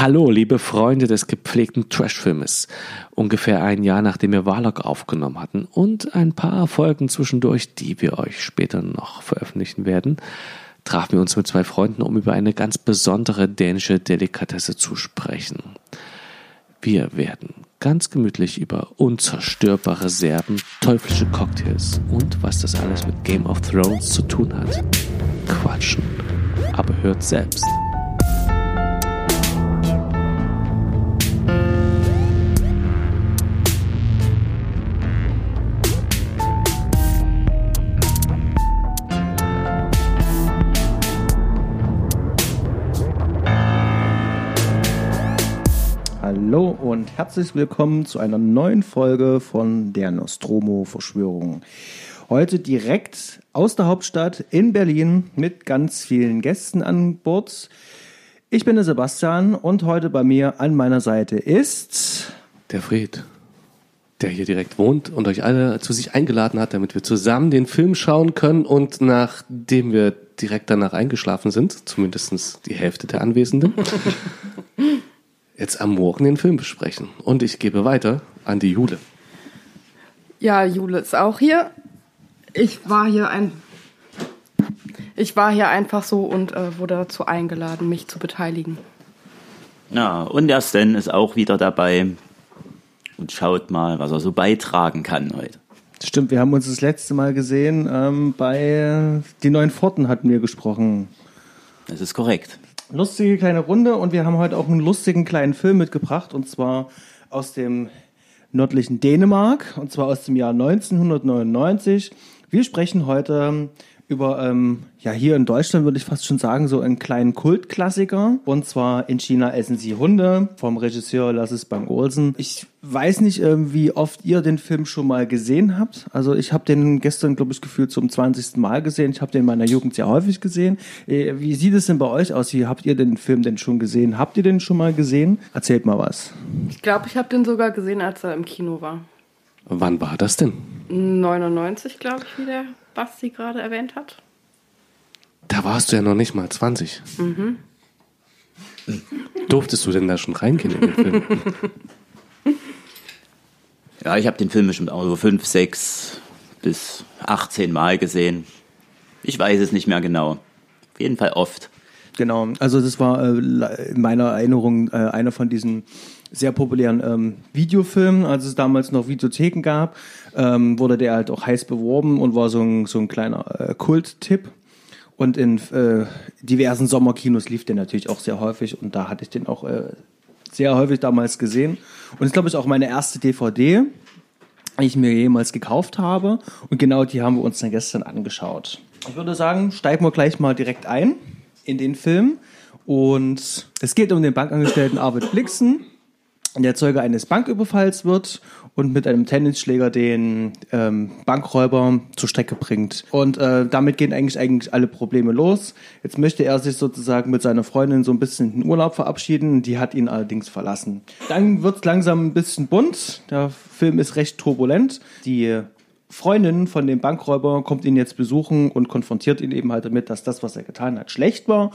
Hallo, liebe Freunde des gepflegten Trashfilmes. Ungefähr ein Jahr nachdem wir Warlock aufgenommen hatten und ein paar Folgen zwischendurch, die wir euch später noch veröffentlichen werden, trafen wir uns mit zwei Freunden, um über eine ganz besondere dänische Delikatesse zu sprechen. Wir werden ganz gemütlich über unzerstörbare Serben, teuflische Cocktails und was das alles mit Game of Thrones zu tun hat. Quatschen. Aber hört selbst. Und herzlich willkommen zu einer neuen Folge von der Nostromo-Verschwörung. Heute direkt aus der Hauptstadt in Berlin mit ganz vielen Gästen an Bord. Ich bin der Sebastian und heute bei mir an meiner Seite ist Der Fred, der hier direkt wohnt und euch alle zu sich eingeladen hat, damit wir zusammen den Film schauen können und nachdem wir direkt danach eingeschlafen sind, zumindest die Hälfte der Anwesenden, jetzt am Morgen den Film besprechen. Und ich gebe weiter an die Jule. Ja, Jule ist auch hier. Ich war hier ein. Ich war hier einfach so und äh, wurde dazu eingeladen, mich zu beteiligen. Ja, und der Stan ist auch wieder dabei und schaut mal, was er so beitragen kann heute. Stimmt, wir haben uns das letzte Mal gesehen ähm, bei Die Neuen Pforten hatten wir gesprochen. Das ist korrekt. Lustige kleine Runde und wir haben heute auch einen lustigen kleinen Film mitgebracht und zwar aus dem nördlichen Dänemark und zwar aus dem Jahr 1999. Wir sprechen heute über, ähm, ja, hier in Deutschland würde ich fast schon sagen, so einen kleinen Kultklassiker. Und zwar in China essen sie Hunde vom Regisseur Lasses Bang Olsen. Ich weiß nicht, ähm, wie oft ihr den Film schon mal gesehen habt. Also ich habe den gestern, glaube ich, gefühlt zum 20. Mal gesehen. Ich habe den in meiner Jugend sehr häufig gesehen. Äh, wie sieht es denn bei euch aus? Wie habt ihr den Film denn schon gesehen? Habt ihr den schon mal gesehen? Erzählt mal was. Ich glaube, ich habe den sogar gesehen, als er im Kino war. Wann war das denn? 99, glaube ich, wie der Basti gerade erwähnt hat. Da warst du ja noch nicht mal 20. Mhm. Durftest du denn da schon reingehen in den Film? Ja, ich habe den Film bestimmt auch so fünf, sechs bis 18 Mal gesehen. Ich weiß es nicht mehr genau. Auf jeden Fall oft. Genau, also das war äh, in meiner Erinnerung äh, einer von diesen sehr populären ähm, Videofilmen, als es damals noch Videotheken gab, ähm, wurde der halt auch heiß beworben und war so ein, so ein kleiner äh, Kult-Tipp. Und in äh, diversen Sommerkinos lief der natürlich auch sehr häufig und da hatte ich den auch äh, sehr häufig damals gesehen. Und ist, glaube ich, auch meine erste DVD, die ich mir jemals gekauft habe. Und genau die haben wir uns dann gestern angeschaut. Ich würde sagen, steigen wir gleich mal direkt ein in den Film. Und es geht um den Bankangestellten Arvid Blixen, der Zeuge eines Banküberfalls wird und mit einem Tennisschläger den ähm, Bankräuber zur Strecke bringt. Und äh, damit gehen eigentlich, eigentlich alle Probleme los. Jetzt möchte er sich sozusagen mit seiner Freundin so ein bisschen in den Urlaub verabschieden. Die hat ihn allerdings verlassen. Dann wird es langsam ein bisschen bunt. Der Film ist recht turbulent. Die Freundin von dem Bankräuber kommt ihn jetzt besuchen und konfrontiert ihn eben halt damit, dass das, was er getan hat, schlecht war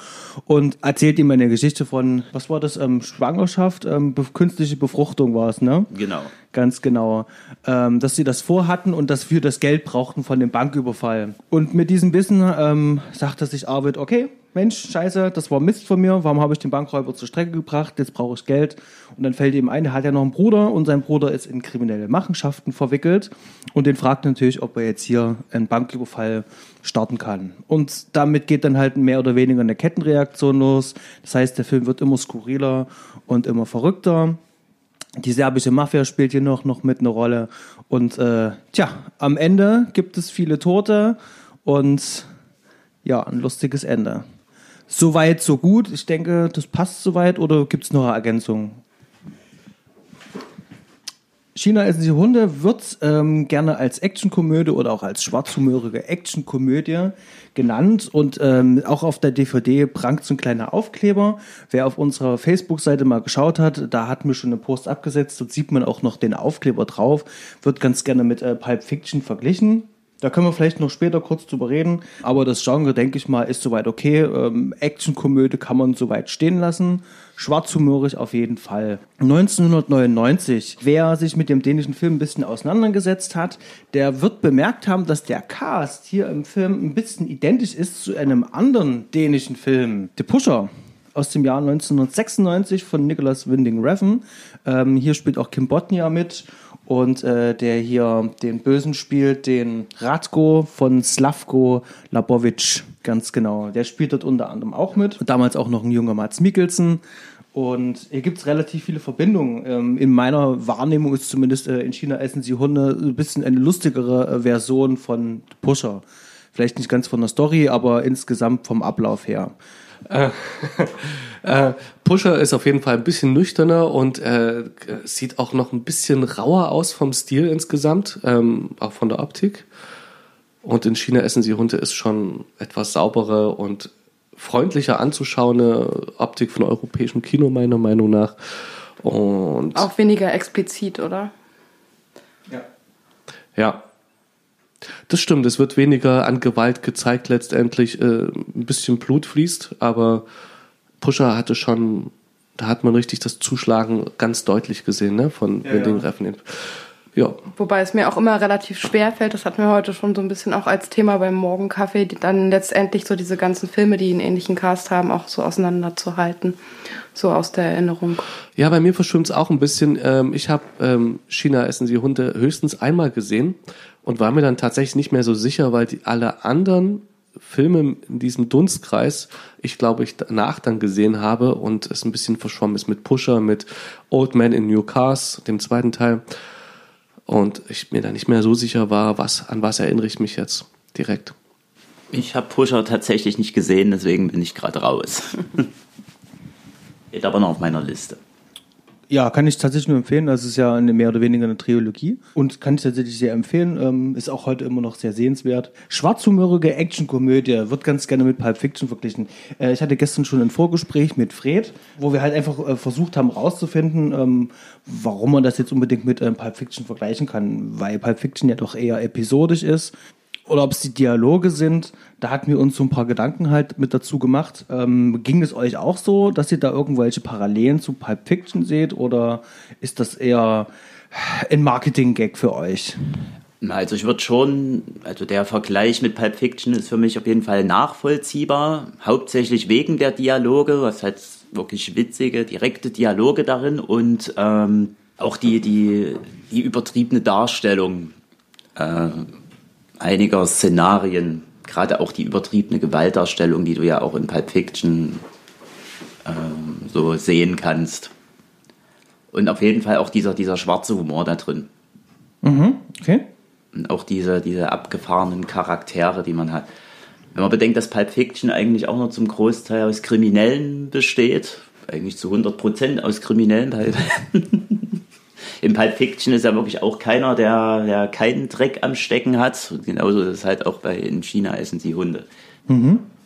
und erzählt ihm eine Geschichte von, was war das, ähm, Schwangerschaft, ähm, künstliche Befruchtung war es, ne? Genau. Ganz genau. Ähm, dass sie das vorhatten und dass wir das Geld brauchten von dem Banküberfall. Und mit diesem Wissen ähm, sagt er sich Arvid, okay, Mensch, scheiße, das war Mist von mir, warum habe ich den Bankräuber zur Strecke gebracht, jetzt brauche ich Geld. Und dann fällt ihm ein, er hat ja noch einen Bruder und sein Bruder ist in kriminelle Machenschaften verwickelt und den fragt natürlich, ob er jetzt hier einen Banküberfall starten kann. Und damit geht dann halt mehr oder weniger eine Kettenreaktion los. Das heißt, der Film wird immer skurriler und immer verrückter. Die serbische Mafia spielt hier noch, noch mit eine Rolle. Und äh, tja, am Ende gibt es viele Tote und ja, ein lustiges Ende. Soweit, so gut. Ich denke, das passt soweit oder gibt es noch eine Ergänzung? China essen sie Hunde wird ähm, gerne als Actionkomödie oder auch als schwarzhumorige Actionkomödie genannt und ähm, auch auf der DVD prangt so ein kleiner Aufkleber. Wer auf unserer Facebook-Seite mal geschaut hat, da hatten wir schon eine Post abgesetzt, dort sieht man auch noch den Aufkleber drauf, wird ganz gerne mit äh, Pulp Fiction verglichen. Da können wir vielleicht noch später kurz drüber reden. Aber das Genre, denke ich mal, ist soweit okay. Ähm, Actionkomödie kann man soweit stehen lassen. Schwarzhumorig auf jeden Fall. 1999. Wer sich mit dem dänischen Film ein bisschen auseinandergesetzt hat, der wird bemerkt haben, dass der Cast hier im Film ein bisschen identisch ist zu einem anderen dänischen Film. The Pusher aus dem Jahr 1996 von Nicholas Winding Refn. Ähm, hier spielt auch Kim Botnia mit und äh, der hier den Bösen spielt, den Radko von Slavko Labovic, ganz genau. Der spielt dort unter anderem auch mit. Damals auch noch ein junger Mats Mikkelsen. Und hier gibt es relativ viele Verbindungen. Ähm, in meiner Wahrnehmung ist zumindest äh, in China essen sie Hunde ein bisschen eine lustigere äh, Version von Pusher. Vielleicht nicht ganz von der Story, aber insgesamt vom Ablauf her. Äh, Pusher ist auf jeden Fall ein bisschen nüchterner und äh, sieht auch noch ein bisschen rauer aus vom Stil insgesamt, ähm, auch von der Optik. Und in China essen sie Hunde ist schon etwas saubere und freundlicher anzuschauende Optik von europäischem Kino, meiner Meinung nach. Und auch weniger explizit, oder? Ja. Ja, das stimmt, es wird weniger an Gewalt gezeigt letztendlich. Äh, ein bisschen Blut fließt, aber Pusher hatte schon, da hat man richtig das Zuschlagen ganz deutlich gesehen, ne, von Ja, Winding ja. Refn. Ja, Wobei es mir auch immer relativ schwer fällt, das hatten wir heute schon so ein bisschen auch als Thema beim Morgenkaffee, die dann letztendlich so diese ganzen Filme, die einen ähnlichen Cast haben, auch so auseinanderzuhalten. So aus der Erinnerung. Ja, bei mir verschwimmt es auch ein bisschen. Ähm, ich habe ähm, China essen sie Hunde höchstens einmal gesehen und war mir dann tatsächlich nicht mehr so sicher, weil die alle anderen Filme in diesem Dunstkreis, ich glaube, ich danach dann gesehen habe und es ein bisschen verschwommen ist mit Pusher, mit Old Man in New Cars, dem zweiten Teil. Und ich mir da nicht mehr so sicher war, was, an was erinnere ich mich jetzt direkt. Ich habe Pusher tatsächlich nicht gesehen, deswegen bin ich gerade raus. Steht aber noch auf meiner Liste. Ja, kann ich tatsächlich nur empfehlen. Das ist ja eine mehr oder weniger eine Trilogie. Und kann ich tatsächlich sehr empfehlen. Ähm, ist auch heute immer noch sehr sehenswert. Schwarzhumorige Actionkomödie wird ganz gerne mit Pulp Fiction verglichen. Äh, ich hatte gestern schon ein Vorgespräch mit Fred, wo wir halt einfach äh, versucht haben rauszufinden, ähm, warum man das jetzt unbedingt mit ähm, Pulp Fiction vergleichen kann. Weil Pulp Fiction ja doch eher episodisch ist. Oder ob es die Dialoge sind. Da hatten wir uns so ein paar Gedanken halt mit dazu gemacht. Ähm, ging es euch auch so, dass ihr da irgendwelche Parallelen zu Pulp Fiction seht? Oder ist das eher ein Marketing-Gag für euch? Also ich würde schon, also der Vergleich mit Pulp Fiction ist für mich auf jeden Fall nachvollziehbar, hauptsächlich wegen der Dialoge, was halt wirklich witzige, direkte Dialoge darin und ähm, auch die, die, die übertriebene Darstellung äh, einiger Szenarien, gerade auch die übertriebene Gewaltdarstellung, die du ja auch in Pulp Fiction ähm, so sehen kannst. Und auf jeden Fall auch dieser, dieser schwarze Humor da drin. Okay. Und auch diese, diese abgefahrenen Charaktere, die man hat. Wenn man bedenkt, dass Pulp Fiction eigentlich auch noch zum Großteil aus Kriminellen besteht, eigentlich zu 100 Prozent aus Kriminellen. Im Pulp Fiction ist ja wirklich auch keiner, der, der keinen Dreck am Stecken hat. Und genauso ist es halt auch bei in China essen sie Hunde.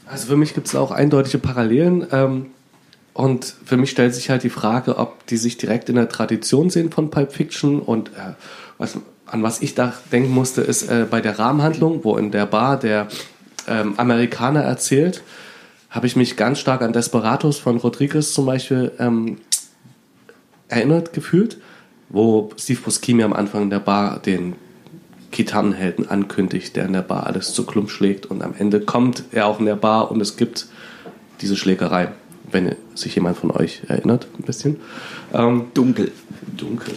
Also für mich gibt es auch eindeutige Parallelen. Ähm, und für mich stellt sich halt die Frage, ob die sich direkt in der Tradition sehen von Pulp Fiction. Und äh, was, an was ich da denken musste, ist äh, bei der Rahmenhandlung, wo in der Bar der ähm, Amerikaner erzählt, habe ich mich ganz stark an Desperados von Rodriguez zum Beispiel ähm, erinnert gefühlt, wo Steve Buscemi am Anfang in der Bar den Gitarrenhelden ankündigt, der in der Bar alles zu Klump schlägt und am Ende kommt er auch in der Bar und es gibt diese Schlägerei, wenn sich jemand von euch erinnert, ein bisschen. Ähm, Dunkel. dunkel.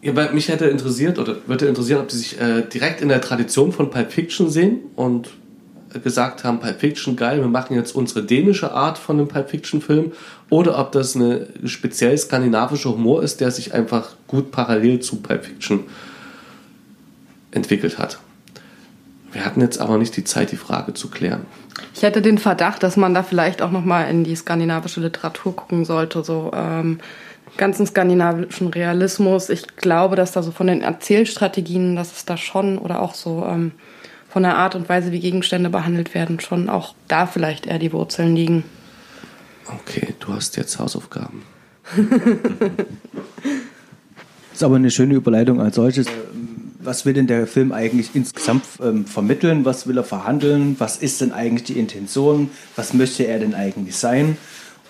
Ja, weil mich hätte interessiert oder würde interessieren, ob sie sich äh, direkt in der Tradition von Pulp Fiction sehen und gesagt haben, Pulp Fiction geil, wir machen jetzt unsere dänische Art von einem Pulp Fiction Film oder ob das eine speziell skandinavische Humor ist, der sich einfach gut parallel zu Pulp Fiction entwickelt hat. Wir hatten jetzt aber nicht die Zeit, die Frage zu klären. Ich hätte den Verdacht, dass man da vielleicht auch noch mal in die skandinavische Literatur gucken sollte, so ähm, ganzen skandinavischen Realismus. Ich glaube, dass da so von den Erzählstrategien, dass es da schon oder auch so ähm, von der Art und Weise, wie Gegenstände behandelt werden, schon auch da vielleicht eher die Wurzeln liegen. Okay, du hast jetzt Hausaufgaben. Ist aber eine schöne Überleitung als solches. was will denn der Film eigentlich insgesamt ähm, vermitteln? Was will er verhandeln? Was ist denn eigentlich die Intention? Was möchte er denn eigentlich sein?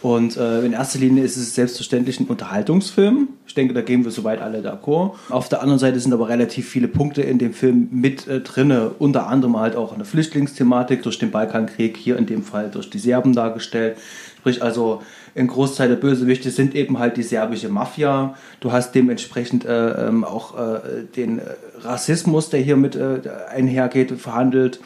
Und äh, in erster Linie ist es selbstverständlich ein Unterhaltungsfilm. Ich denke, da gehen wir soweit alle d'accord. Auf der anderen Seite sind aber relativ viele Punkte in dem Film mit äh, drinne, unter anderem halt auch eine Flüchtlingsthematik durch den Balkankrieg, hier in dem Fall durch die Serben dargestellt. Sprich also, ein Großteil der Bösewichte sind eben halt die serbische Mafia. Du hast dementsprechend äh, ähm, auch äh, den Rassismus, der hier mit äh, einhergeht, verhandelt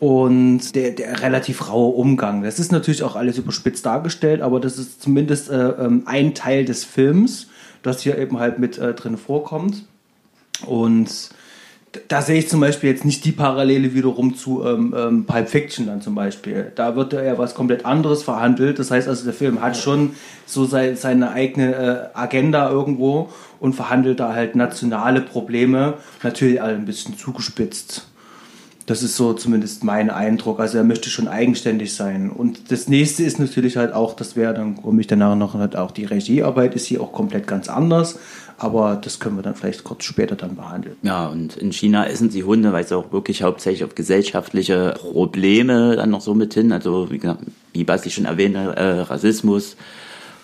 und der, der relativ raue Umgang. Das ist natürlich auch alles überspitzt dargestellt, aber das ist zumindest äh, ähm, ein Teil des Films, das hier eben halt mit äh, drin vorkommt. Und da sehe ich zum Beispiel jetzt nicht die Parallele wiederum zu ähm, ähm, Pulp Fiction dann zum Beispiel. Da wird ja was komplett anderes verhandelt. Das heißt also, der Film hat schon so sei, seine eigene äh, Agenda irgendwo und verhandelt da halt nationale Probleme, natürlich alle ein bisschen zugespitzt. Das ist so zumindest mein Eindruck. Also er möchte schon eigenständig sein. Und das nächste ist natürlich halt auch, das wäre dann, komme ich danach noch, halt auch die Regiearbeit ist hier auch komplett ganz anders. Aber das können wir dann vielleicht kurz später dann behandeln. Ja, und in China essen sie Hunde, weil sie auch wirklich hauptsächlich auf gesellschaftliche Probleme dann noch so mit hin. Also wie, wie Basti schon erwähnte, äh, Rassismus,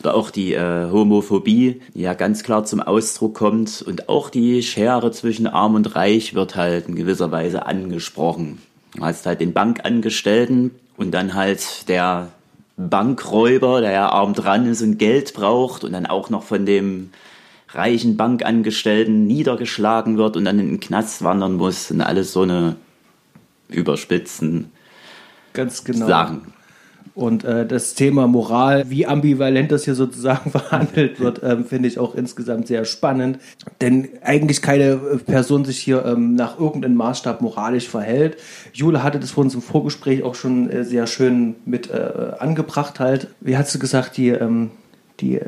oder auch die äh, Homophobie, die ja ganz klar zum Ausdruck kommt. Und auch die Schere zwischen Arm und Reich wird halt in gewisser Weise angesprochen. Du hast halt den Bankangestellten und dann halt der Bankräuber, der ja arm dran ist und Geld braucht und dann auch noch von dem reichen Bankangestellten niedergeschlagen wird und dann in den Knast wandern muss. Und alles so eine überspitzen Ganz genau. Sachen. Und äh, das Thema Moral, wie ambivalent das hier sozusagen verhandelt wird, ähm, finde ich auch insgesamt sehr spannend. Denn eigentlich keine äh, Person sich hier ähm, nach irgendeinem Maßstab moralisch verhält. Jule hatte das vor uns im Vorgespräch auch schon äh, sehr schön mit äh, angebracht halt. Wie hast du gesagt, die, ähm, die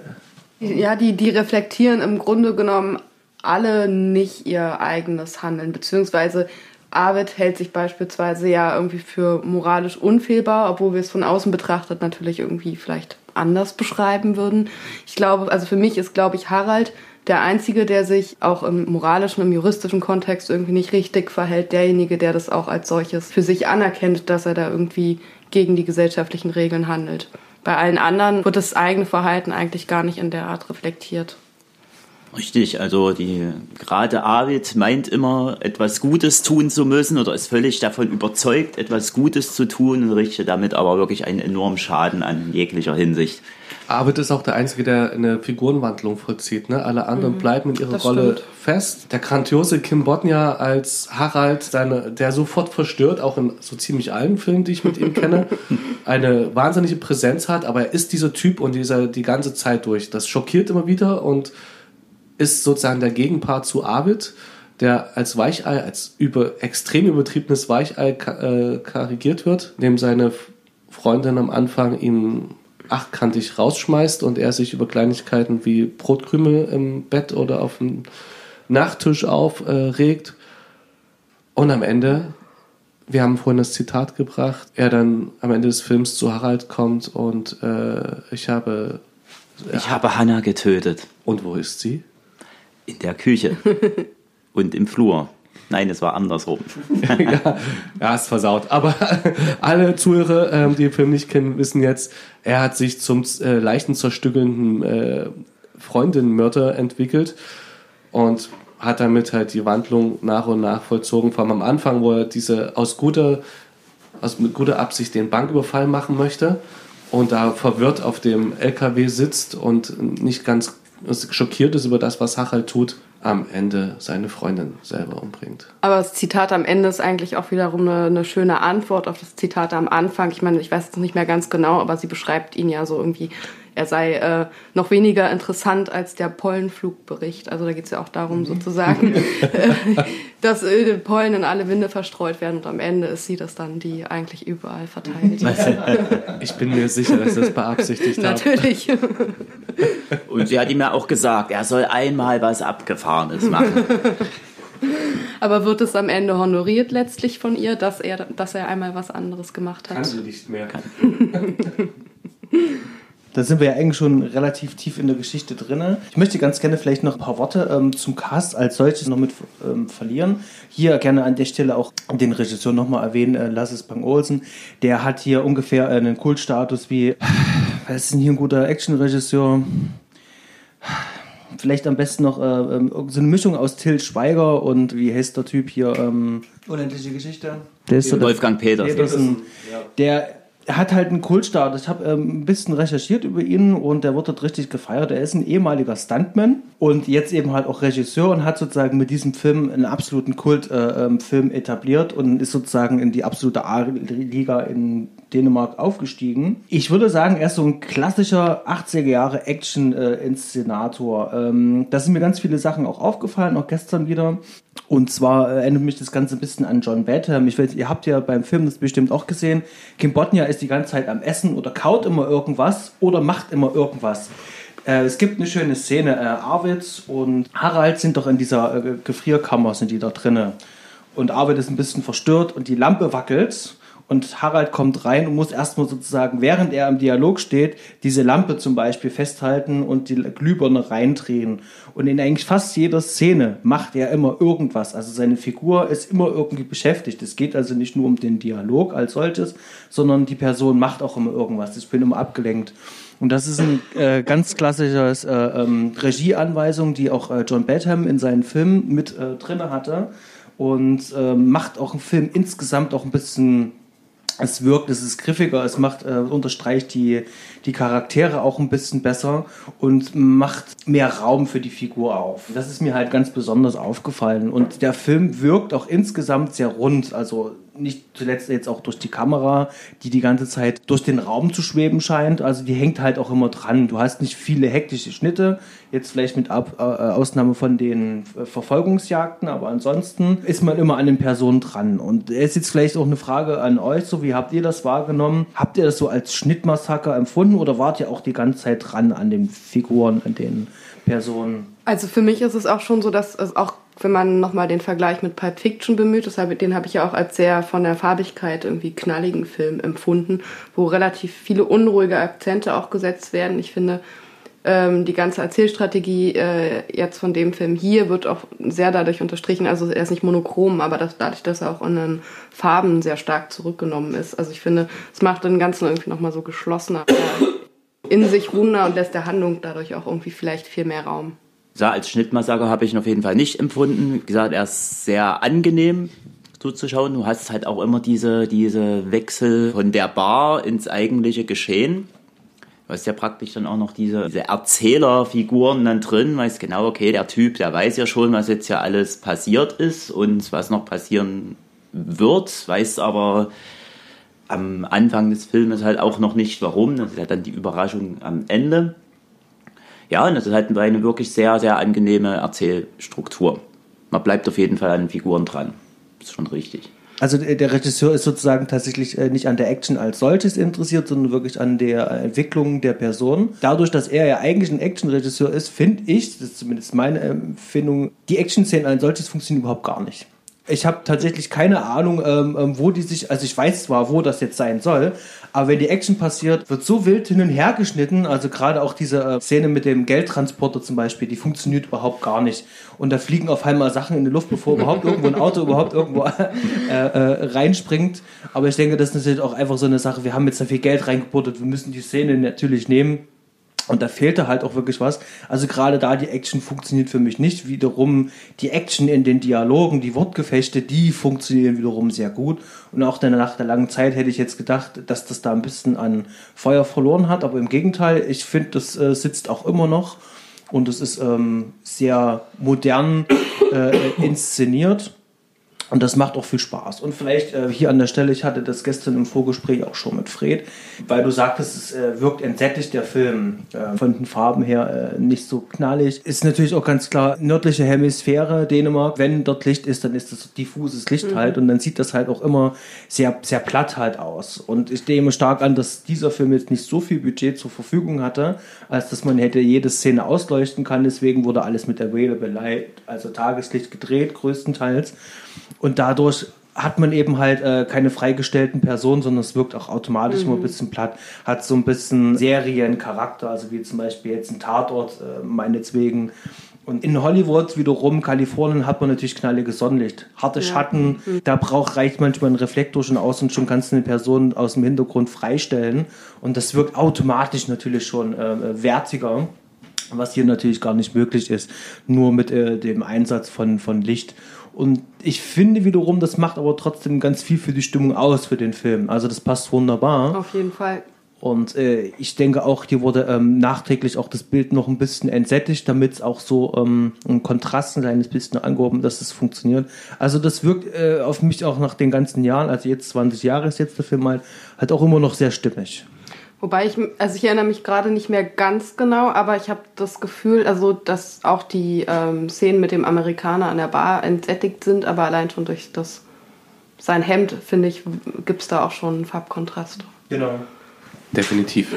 ja, die, die reflektieren im Grunde genommen alle nicht ihr eigenes Handeln, beziehungsweise Arvid hält sich beispielsweise ja irgendwie für moralisch unfehlbar, obwohl wir es von außen betrachtet natürlich irgendwie vielleicht anders beschreiben würden. Ich glaube, also für mich ist, glaube ich, Harald der Einzige, der sich auch im moralischen, im juristischen Kontext irgendwie nicht richtig verhält, derjenige, der das auch als solches für sich anerkennt, dass er da irgendwie gegen die gesellschaftlichen Regeln handelt. Bei allen anderen wird das eigene Verhalten eigentlich gar nicht in der Art reflektiert. Richtig, also die gerade Arvid meint immer, etwas Gutes tun zu müssen oder ist völlig davon überzeugt, etwas Gutes zu tun und richtet damit aber wirklich einen enormen Schaden an jeglicher Hinsicht. Arvid ist auch der Einzige, der eine Figurenwandlung vollzieht. Ne? Alle anderen mhm, bleiben in ihrer Rolle stimmt. fest. Der grandiose Kim Bodnia als Harald, seine, der sofort verstört, auch in so ziemlich allen Filmen, die ich mit ihm kenne, eine wahnsinnige Präsenz hat, aber er ist dieser Typ und dieser die ganze Zeit durch. Das schockiert immer wieder und ist sozusagen der Gegenpart zu Arvid, der als Weichei, als über, extrem übertriebenes Weichei äh, karikiert wird, dem seine Freundin am Anfang ihn achtkantig rausschmeißt und er sich über Kleinigkeiten wie Brotkrümel im Bett oder auf dem Nachttisch aufregt. Äh, und am Ende, wir haben vorhin das Zitat gebracht, er dann am Ende des Films zu Harald kommt und äh, ich habe. Ich habe Hannah getötet. Und wo ist sie? In der Küche und im Flur. Nein, es war andersrum. ja, ja, ist versaut. Aber alle Zuhörer, ähm, die den Film nicht kennen, wissen jetzt, er hat sich zum äh, leichten zerstückelnden äh, Freundin-Mörder entwickelt und hat damit halt die Wandlung nach und nach vollzogen. Vor allem am Anfang, wo er diese aus guter, aus mit guter Absicht den Banküberfall machen möchte und da verwirrt auf dem LKW sitzt und nicht ganz schockiert ist über das, was Harald tut, am Ende seine Freundin selber umbringt. Aber das Zitat am Ende ist eigentlich auch wiederum eine, eine, schöne Antwort auf das Zitat am Anfang. Ich meine, ich weiß es nicht mehr ganz genau, aber sie beschreibt ihn ja so irgendwie er sei äh, noch weniger interessant als der Pollenflugbericht. Also da geht es ja auch darum, mhm. sozusagen, dass äh, Pollen in alle Winde verstreut werden und am Ende ist sie das dann, die eigentlich überall verteilt. ich bin mir sicher, dass das beabsichtigt hat. Natürlich. und sie hat ihm ja auch gesagt, er soll einmal was Abgefahrenes machen. Aber wird es am Ende honoriert letztlich von ihr, dass er, dass er einmal was anderes gemat hat? Kann sie nicht mehr. Da sind wir ja eigentlich schon relativ tief in der Geschichte drin. Ich möchte ganz gerne vielleicht noch ein paar Worte ähm, zum Cast als solches noch mit ähm, verlieren. Hier gerne an der Stelle auch den Regisseur nochmal erwähnen, äh, Lasses Bang Olsen. Der hat hier ungefähr einen Kultstatus wie, was ist denn hier ein guter Actionregisseur? Vielleicht am besten noch äh, ähm, so eine Mischung aus Till Schweiger und wie heißt der Typ hier? Ähm, Unendliche Geschichte. der ist Wolfgang Peters. Petersen. Der hat halt einen Kultstatus. Ich habe ähm, ein bisschen recherchiert über ihn und der wird dort richtig gefeiert. Er ist ein ehemaliger Stuntman und jetzt eben halt auch Regisseur und hat sozusagen mit diesem Film einen absoluten Kultfilm äh, ähm, etabliert und ist sozusagen in die absolute A-Liga in Dänemark aufgestiegen. Ich würde sagen, er ist so ein klassischer 80er Jahre Action-Inszenator. ähm, da sind mir ganz viele Sachen auch aufgefallen, auch gestern wieder. Und zwar äh, erinnert mich das Ganze ein bisschen an John Badham. Ich weiß, ihr habt ja beim Film das bestimmt auch gesehen. Kim Bodnia ist die ganze Zeit am Essen oder kaut immer irgendwas oder macht immer irgendwas. Äh, es gibt eine schöne Szene. Äh, Arvid und Harald sind doch in dieser Gefrierkammer, sind die da drinne. Und Arvid ist ein bisschen verstört und die Lampe wackelt. Und Harald kommt rein und muss erstmal sozusagen, während er im Dialog steht, diese Lampe zum Beispiel festhalten und die Glühbirne reindrehen. Und in eigentlich fast jeder Szene macht er immer irgendwas. Also seine Figur ist immer irgendwie beschäftigt. Es geht also nicht nur um den Dialog als solches, sondern die Person macht auch immer irgendwas. Ich bin immer abgelenkt. Und das ist ein äh, ganz klassisches äh, ähm, Regieanweisung, die auch äh, John Badham in seinen Filmen mit äh, drinne hatte und ähm, macht auch einen Film insgesamt auch ein bisschen es wirkt, es ist griffiger, es macht, äh, unterstreicht die, die Charaktere auch ein bisschen besser und macht mehr Raum für die Figur auf. Das ist mir halt ganz besonders aufgefallen. Und der Film wirkt auch insgesamt sehr rund. Also nicht zuletzt jetzt auch durch die Kamera, die die ganze Zeit durch den Raum zu schweben scheint. Also die hängt halt auch immer dran. Du hast nicht viele hektische Schnitte, jetzt vielleicht mit Ab äh, Ausnahme von den äh, Verfolgungsjagden, aber ansonsten ist man immer an den Personen dran. Und es ist jetzt vielleicht auch eine Frage an euch, so wie habt ihr das wahrgenommen? Habt ihr das so als Schnittmassaker empfunden oder wart ihr auch die ganze Zeit dran an den Figuren, an den Personen? Also für mich ist es auch schon so, dass es auch, wenn man nochmal den Vergleich mit Pulp Fiction bemüht, deshalb, den habe ich ja auch als sehr von der Farbigkeit irgendwie knalligen Film empfunden, wo relativ viele unruhige Akzente auch gesetzt werden. Ich finde, ähm, die ganze Erzählstrategie äh, jetzt von dem Film hier wird auch sehr dadurch unterstrichen. Also er ist nicht monochrom, aber das, dadurch, dass er auch in den Farben sehr stark zurückgenommen ist. Also ich finde, es macht den Ganzen irgendwie nochmal so geschlossener, in sich ruhender und lässt der Handlung dadurch auch irgendwie vielleicht viel mehr Raum. Ja, als Schnittmassaker habe ich ihn auf jeden Fall nicht empfunden. Wie gesagt, er ist sehr angenehm zuzuschauen. Du hast halt auch immer diese, diese Wechsel von der Bar ins eigentliche Geschehen. Du hast ja praktisch dann auch noch diese, diese Erzählerfiguren dann drin, weißt genau, okay, der Typ, der weiß ja schon, was jetzt ja alles passiert ist und was noch passieren wird, weiß aber am Anfang des Filmes halt auch noch nicht warum. Das ist ja dann die Überraschung am Ende. Ja, und das ist halt eine wirklich sehr, sehr angenehme Erzählstruktur. Man bleibt auf jeden Fall an den Figuren dran. Das ist schon richtig. Also der der Regisseur ist sozusagen tatsächlich äh, nicht an der Action als solches interessiert, sondern wirklich an der Entwicklung der Person. Dadurch, dass er ja eigentlich ein Action-Regisseur ist, finde ich, das ist zumindest meine Empfindung, die Action-Szenen als solches funktionieren überhaupt gar nicht. Ich habe tatsächlich keine Ahnung, ähm, ähm, wo die sich, also ich weiß zwar, wo das jetzt sein soll, aber wenn die Action passiert, wird so wild hin und her geschnitten, also gerade auch diese äh, Szene mit dem Geldtransporter zum Beispiel, die funktioniert überhaupt gar nicht. Und da fliegen auf einmal Sachen in die Luft, bevor überhaupt irgendwo ein Auto überhaupt irgendwo äh, äh, reinspringt. Aber ich denke, das ist natürlich auch einfach so eine Sache, wir haben jetzt da viel Geld reingebuttert, wir müssen die Szene natürlich nehmen. Und da fehlte halt auch wirklich was. Also gerade da die Action funktioniert für mich nicht. Wiederum die Action in den Dialogen, die Wortgefechte, die funktionieren wiederum sehr gut. Und auch nach der langen Zeit hätte ich jetzt gedacht, dass das da ein bisschen an Feuer verloren hat. Aber im Gegenteil, ich finde, das äh, sitzt auch immer noch. Und es ist ähm, sehr modern äh, inszeniert. Und das macht auch viel Spaß. Und vielleicht äh, hier an der Stelle, ich hatte das gestern im Vorgespräch auch schon mit Fred, weil du sagtest, es äh, wirkt entsättigt, der Film. Äh, von den Farben her äh, nicht so knallig. Ist natürlich auch ganz klar, nördliche Hemisphäre, Dänemark, wenn dort Licht ist, dann ist das diffuses Licht halt. Und dann sieht das halt auch immer sehr, sehr platt halt aus. Und ich nehme stark an, dass dieser Film jetzt nicht so viel Budget zur Verfügung hatte, als dass man hätte jede Szene ausleuchten kann. Deswegen wurde alles mit Available Light, also Tageslicht gedreht, größtenteils. Und dadurch hat man eben halt äh, keine freigestellten Personen, sondern es wirkt auch automatisch immer ein bisschen platt. Hat so ein bisschen Seriencharakter, also wie zum Beispiel jetzt ein Tatort, äh, meinetwegen. Und in Hollywood wiederum, Kalifornien, hat man natürlich knalliges Sonnenlicht. Harte Schatten, da braucht, reicht manchmal ein Reflektor schon aus und schon kannst du eine Person aus dem Hintergrund freistellen. Und das wirkt automatisch natürlich schon äh, wertiger was hier natürlich gar nicht möglich ist, nur mit äh, dem Einsatz von, von Licht. Und ich finde wiederum, das macht aber trotzdem ganz viel für die Stimmung aus für den Film. Also das passt wunderbar. Auf jeden Fall. Und äh, ich denke auch, hier wurde ähm, nachträglich auch das Bild noch ein bisschen entsättigt, damit es auch so ähm, ein Kontrast ein kleines bisschen angehoben, dass es funktioniert. Also das wirkt äh, auf mich auch nach den ganzen Jahren, also jetzt 20 Jahre ist jetzt der Film halt, halt auch immer noch sehr stimmig. Wobei ich, also ich erinnere mich gerade nicht mehr ganz genau, aber ich habe das Gefühl, also dass auch die ähm, Szenen mit dem Amerikaner an der Bar entsättigt sind, aber allein schon durch das sein Hemd, finde ich, gibt es da auch schon einen Farbkontrast. Genau. Definitiv.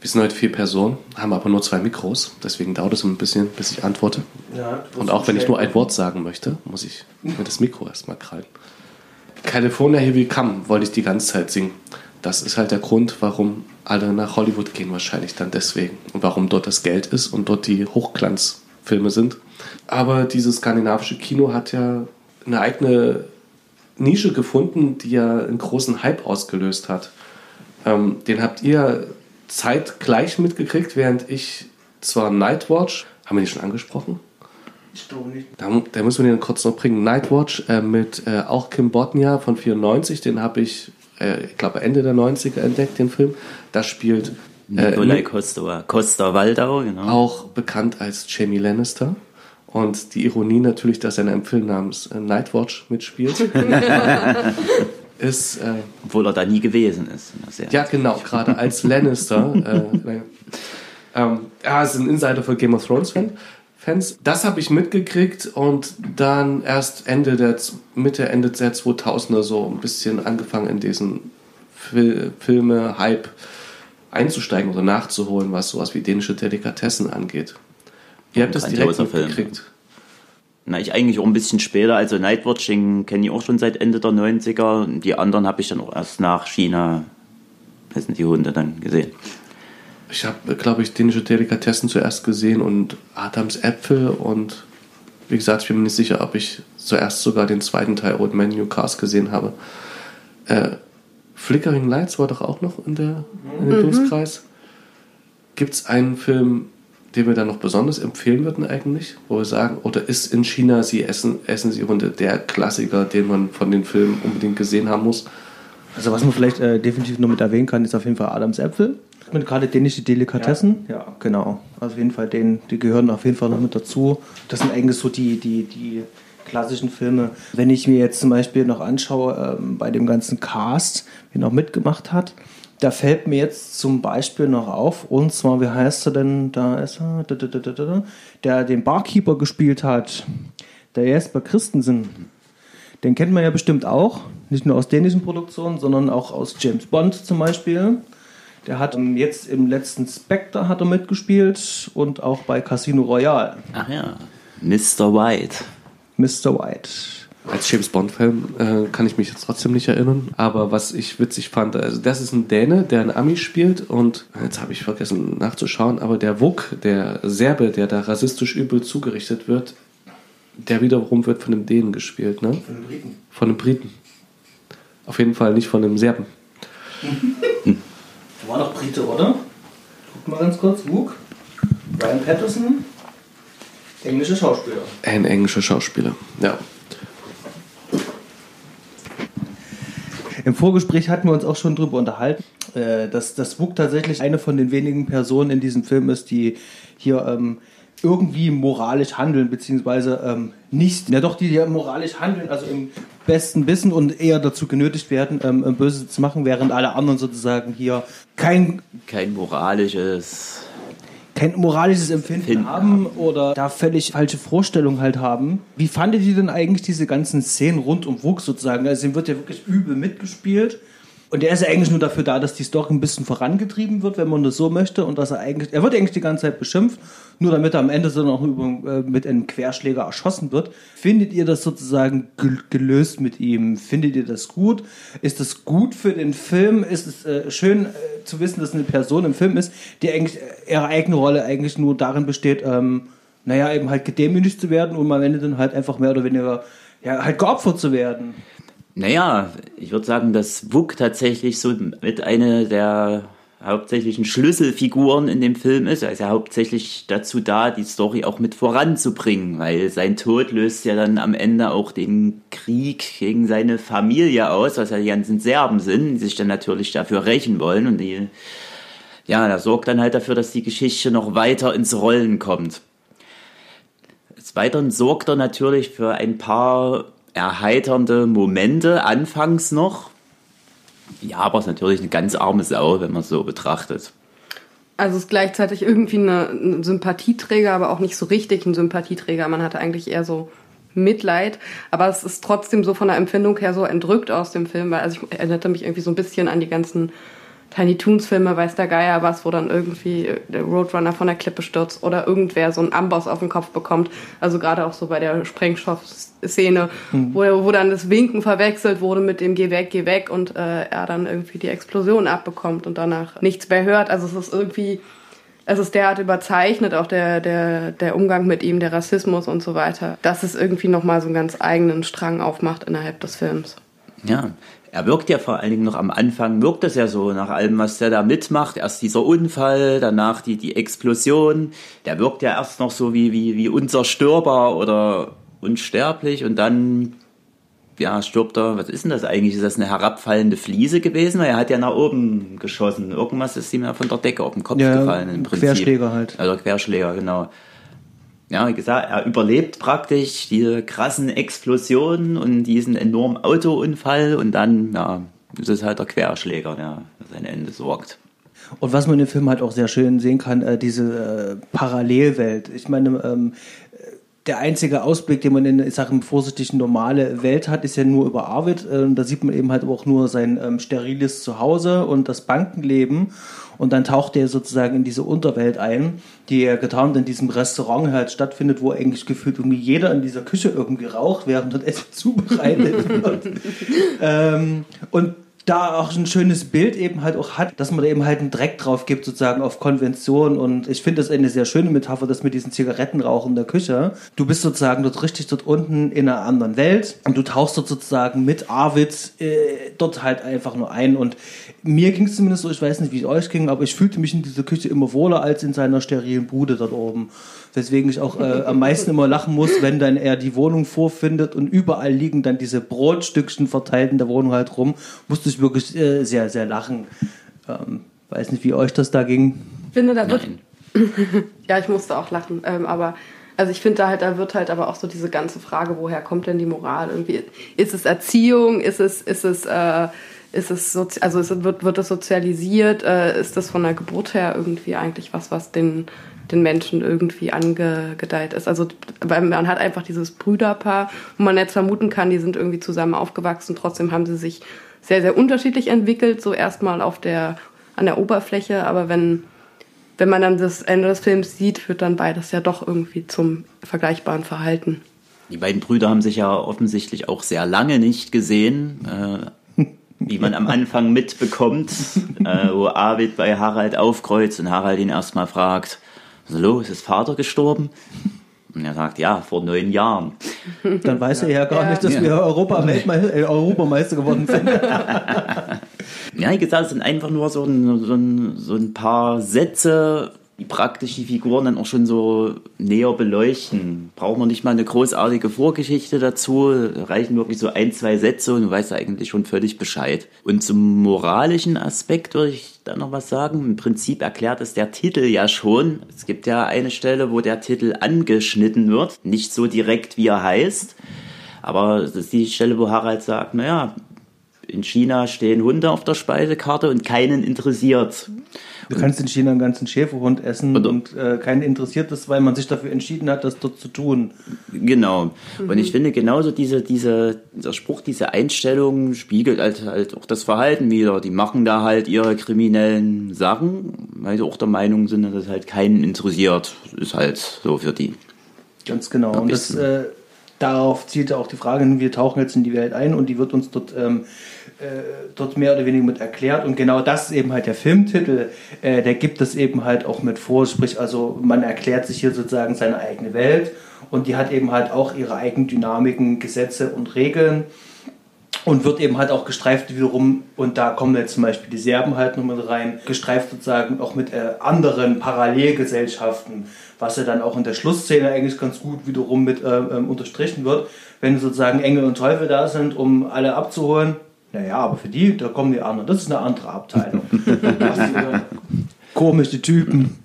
Wir sind heute vier Personen, haben aber nur zwei Mikros, deswegen dauert es ein bisschen, bis ich antworte. Ja, Und auch wenn ich nur ein Wort sagen möchte, muss ich mir das Mikro erstmal krallen. California Here We Come wollte ich die ganze Zeit singen. Das ist halt der Grund, warum alle nach Hollywood gehen, wahrscheinlich dann deswegen. Und warum dort das Geld ist und dort die Hochglanzfilme sind. Aber dieses skandinavische Kino hat ja eine eigene Nische gefunden, die ja einen großen Hype ausgelöst hat. Ähm, den habt ihr zeitgleich mitgekriegt, während ich zwar Nightwatch, haben wir die schon angesprochen? Ich glaube nicht. Da, da müssen wir den kurz noch bringen. Nightwatch äh, mit äh, auch Kim Bodnia von 94, den habe ich, äh, ich glaube, Ende der 90er entdeckt, den Film. Da spielt äh, Nikolai Costa, Costa Waldau, genau. auch bekannt als Jamie Lannister. Und die Ironie natürlich, dass er in einem Film namens äh, Nightwatch mitspielt, ist, äh, Obwohl er da nie gewesen ist. ja genau, gerade als Lannister. äh, ähm, er ist ein Insider für Game of Thrones Fan. Fans. Das habe ich mitgekriegt und dann erst Ende der Mitte Ende der 2000er so ein bisschen angefangen in diesen Fil Filme Hype einzusteigen oder nachzuholen, was sowas wie dänische Delikatessen angeht. Ihr habt das direkt mitgekriegt. Na, ich eigentlich auch ein bisschen später. Also Nightwatching kenne ich auch schon seit Ende der 90er. Und Die anderen habe ich dann auch erst nach China, das sind die Hunde dann gesehen. Ich habe, glaube ich, dänische Delikatessen zuerst gesehen und Adams Äpfel und wie gesagt, ich bin mir nicht sicher, ob ich zuerst sogar den zweiten Teil Old Man New Cars gesehen habe. Äh, Flickering Lights war doch auch noch in, der, in dem Dunstkreis. Gibt es einen Film, den wir da noch besonders empfehlen würden eigentlich, wo wir sagen, oder ist in China Sie essen, essen Sie Hunde der Klassiker, den man von den Filmen unbedingt gesehen haben muss? Also was man vielleicht äh, definitiv noch mit erwähnen kann, ist auf jeden Fall Adams Äpfel. Mit gerade dänische Delikatessen. Ja. genau. Also auf jeden Fall, den, die gehören auf jeden Fall noch mit dazu. Das sind eigentlich so die, die, die klassischen Filme. Wenn ich mir jetzt zum Beispiel noch anschaue, ähm, bei dem ganzen Cast, wer noch mitgemacht hat, da fällt mir jetzt zum Beispiel noch auf, und zwar, wie heißt er denn, da ist er, da, da, da, der den Barkeeper gespielt hat, der Jesper Christensen. Den kennt man ja bestimmt auch, nicht nur aus dänischen Produktionen, sondern auch aus James Bond zum Beispiel. Der hat ähm, jetzt im letzten Spectre hat er mitgespielt und auch bei Casino Royale. Ach ja, Mr. White. Mr. White. Als James Bond-Fan äh, kann ich mich jetzt trotzdem nicht erinnern. Aber was ich witzig fand, also das ist ein Däne, der einen Ami spielt und jetzt habe ich vergessen nachzuschauen, aber der Wuk, der Serbe, der da rassistisch übel zugerichtet wird, der wiederum wird von einem Dänen gespielt, ne? Von den Briten. Von einem Briten. Auf jeden Fall nicht von einem Serben. War doch Brite, oder? Guck mal ganz kurz. Wook. Brian Patterson. Englische Schauspieler. Ein englischer Schauspieler, ja. Im Vorgespräch hatten wir uns auch schon drüber unterhalten, äh, dass, dass Wook tatsächlich eine von den wenigen Personen in diesem Film ist, die hier ähm, irgendwie moralisch handeln, beziehungsweise ähm, nicht, ja doch, die ja moralisch handeln, also im besten Wissen und eher dazu genötigt werden, ähm, Böses zu machen, während alle anderen sozusagen hier kein Kein moralisches. kein moralisches Empfinden Empfinden haben oder da völlig falsche Vorstellungen halt haben. Wie fandet ihr denn eigentlich diese ganzen Szenen rund um Wuchs sozusagen? Also ihm wird ja wirklich übel mitgespielt. Und der ist ja eigentlich nur dafür da, dass die Story ein bisschen vorangetrieben wird, wenn man das so möchte. Und dass er eigentlich, er wird eigentlich die ganze Zeit beschimpft, nur damit er am Ende so noch über, äh, mit einem Querschläger erschossen wird. Findet ihr das sozusagen gelöst mit ihm? Findet ihr das gut? Ist das gut für den Film? Ist es äh, schön äh, zu wissen, dass eine Person im Film ist, die eigentlich äh, ihre eigene Rolle eigentlich nur darin besteht, ähm, naja, eben halt gedemütigt zu werden und am Ende dann halt einfach mehr oder weniger ja, halt geopfert zu werden? Naja, ich würde sagen, dass Wook tatsächlich so mit einer der hauptsächlichen Schlüsselfiguren in dem Film ist. Er ist ja hauptsächlich dazu da, die Story auch mit voranzubringen, weil sein Tod löst ja dann am Ende auch den Krieg gegen seine Familie aus, was ja die ganzen Serben sind, die sich dann natürlich dafür rächen wollen und die, ja, er sorgt dann halt dafür, dass die Geschichte noch weiter ins Rollen kommt. Des Weiteren sorgt er natürlich für ein paar erheiternde Momente anfangs noch. Ja, aber es ist natürlich eine ganz arme Sau, wenn man es so betrachtet. Also es ist gleichzeitig irgendwie ein Sympathieträger, aber auch nicht so richtig ein Sympathieträger. Man hatte eigentlich eher so Mitleid, aber es ist trotzdem so von der Empfindung her so entrückt aus dem Film, weil also ich erinnerte mich irgendwie so ein bisschen an die ganzen Tiny Toons Filme, weiß der Geier was, wo dann irgendwie der Roadrunner von der Klippe stürzt oder irgendwer so einen Amboss auf den Kopf bekommt. Also gerade auch so bei der Sprengstoffszene, mhm. wo, wo dann das Winken verwechselt wurde mit dem Geh weg, geh weg und äh, er dann irgendwie die Explosion abbekommt und danach nichts mehr hört. Also es ist irgendwie, es ist derart überzeichnet, auch der, der, der Umgang mit ihm, der Rassismus und so weiter, dass es irgendwie nochmal so einen ganz eigenen Strang aufmacht innerhalb des Films. Ja, er wirkt ja vor allen Dingen noch am Anfang, wirkt es ja so nach allem, was der da mitmacht. Erst dieser Unfall, danach die, die Explosion. Der wirkt ja erst noch so wie, wie, wie unzerstörbar oder unsterblich und dann, ja, stirbt er. Was ist denn das eigentlich? Ist das eine herabfallende Fliese gewesen? Weil er hat ja nach oben geschossen. Irgendwas ist ihm ja von der Decke auf den Kopf ja, gefallen im Prinzip. Querschläger halt. Also Querschläger, genau ja, wie gesagt, er überlebt praktisch diese krassen Explosionen und diesen enormen Autounfall und dann, ja, ist es halt der Querschläger, der sein Ende sorgt. Und was man dem Film halt auch sehr schön sehen kann, äh, diese äh, Parallelwelt. Ich meine, ähm, der einzige Ausblick, den man in, ich sage vorsichtig, normale Welt hat, ist ja nur über Arvid. Äh, da sieht man eben halt auch nur sein ähm, steriles Zuhause und das Bankenleben. Und dann taucht er sozusagen in diese Unterwelt ein, die ja getarnt in diesem Restaurant halt stattfindet, wo eigentlich gefühlt irgendwie jeder in dieser Küche irgendwie raucht, während dort Essen zubereitet wird. ähm, und da auch ein schönes Bild eben halt auch hat, dass man da eben halt einen Dreck drauf gibt, sozusagen auf Konvention. Und ich finde das eine sehr schöne Metapher, das mit diesen Zigarettenrauchen in der Küche. Du bist sozusagen dort richtig dort unten in einer anderen Welt und du tauchst dort sozusagen mit Arvid äh, dort halt einfach nur ein. Und mir ging es zumindest so, ich weiß nicht, wie es euch ging, aber ich fühlte mich in dieser Küche immer wohler als in seiner sterilen Bude dort oben. Weswegen ich auch äh, am meisten immer lachen muss, wenn dann er die Wohnung vorfindet und überall liegen dann diese Brotstückchen verteilt in der Wohnung halt rum, musste ich wirklich äh, sehr, sehr lachen. Ähm, weiß nicht, wie euch das da ging. Ich finde, da wird. ja, ich musste auch lachen, ähm, aber. Also ich finde da halt, da wird halt aber auch so diese ganze Frage, woher kommt denn die Moral irgendwie? Ist es Erziehung? Ist es, ist es, äh, ist es, sozi also ist, wird, wird es sozialisiert? Äh, ist das von der Geburt her irgendwie eigentlich was, was den den Menschen irgendwie angedeiht ist. Also man hat einfach dieses Brüderpaar, wo man jetzt vermuten kann, die sind irgendwie zusammen aufgewachsen, trotzdem haben sie sich sehr, sehr unterschiedlich entwickelt, so erstmal auf der, an der Oberfläche, aber wenn, wenn man dann das Ende des Films sieht, führt dann beides ja doch irgendwie zum vergleichbaren Verhalten. Die beiden Brüder haben sich ja offensichtlich auch sehr lange nicht gesehen. Äh, wie man am Anfang mitbekommt, äh, wo Arvid bei Harald aufkreuzt und Harald ihn erstmal fragt, hallo, ist das Vater gestorben? Und er sagt, ja, vor neun Jahren. Dann weiß er ja gar ja. nicht, dass ja. wir Europa äh, Europameister geworden sind. ja, wie gesagt, es sind einfach nur so ein, so ein, so ein paar Sätze, die praktisch die Figuren dann auch schon so näher beleuchten. Braucht man nicht mal eine großartige Vorgeschichte dazu, reichen wirklich so ein, zwei Sätze und du weißt eigentlich schon völlig Bescheid. Und zum moralischen Aspekt würde ich da noch was sagen. Im Prinzip erklärt es der Titel ja schon. Es gibt ja eine Stelle, wo der Titel angeschnitten wird, nicht so direkt wie er heißt. Aber das ist die Stelle, wo Harald sagt, naja, in China stehen Hunde auf der Speisekarte und keinen interessiert. Du kannst in China einen ganzen Schäferhund essen Oder- und äh, keinen interessiert das, weil man sich dafür entschieden hat, das dort zu tun. Genau. Und ich finde genauso diese, diese, dieser Spruch, diese Einstellung spiegelt halt, halt auch das Verhalten wieder. Die machen da halt ihre kriminellen Sachen, weil sie auch der Meinung sind, dass es halt keinen interessiert. Ist halt so für die. Ganz genau. Und das, äh, darauf zielt auch die Frage wir tauchen jetzt in die Welt ein und die wird uns dort, ähm, äh, dort mehr oder weniger mit erklärt. Und genau das ist eben halt der Filmtitel, äh, der gibt es eben halt auch mit vor. Sprich, also man erklärt sich hier sozusagen seine eigene Welt und die hat eben halt auch ihre eigenen Dynamiken, Gesetze und Regeln. Und wird eben halt auch gestreift wiederum, und da kommen jetzt zum Beispiel die Serben halt noch mit rein, gestreift sozusagen auch mit äh, anderen Parallelgesellschaften, was ja dann auch in der Schlussszene eigentlich ganz gut wiederum mit äh, ähm, unterstrichen wird. Wenn sozusagen Engel und Teufel da sind, um alle abzuholen, naja, aber für die, da kommen die anderen. Das ist eine andere Abteilung. Das äh, Komische Typen.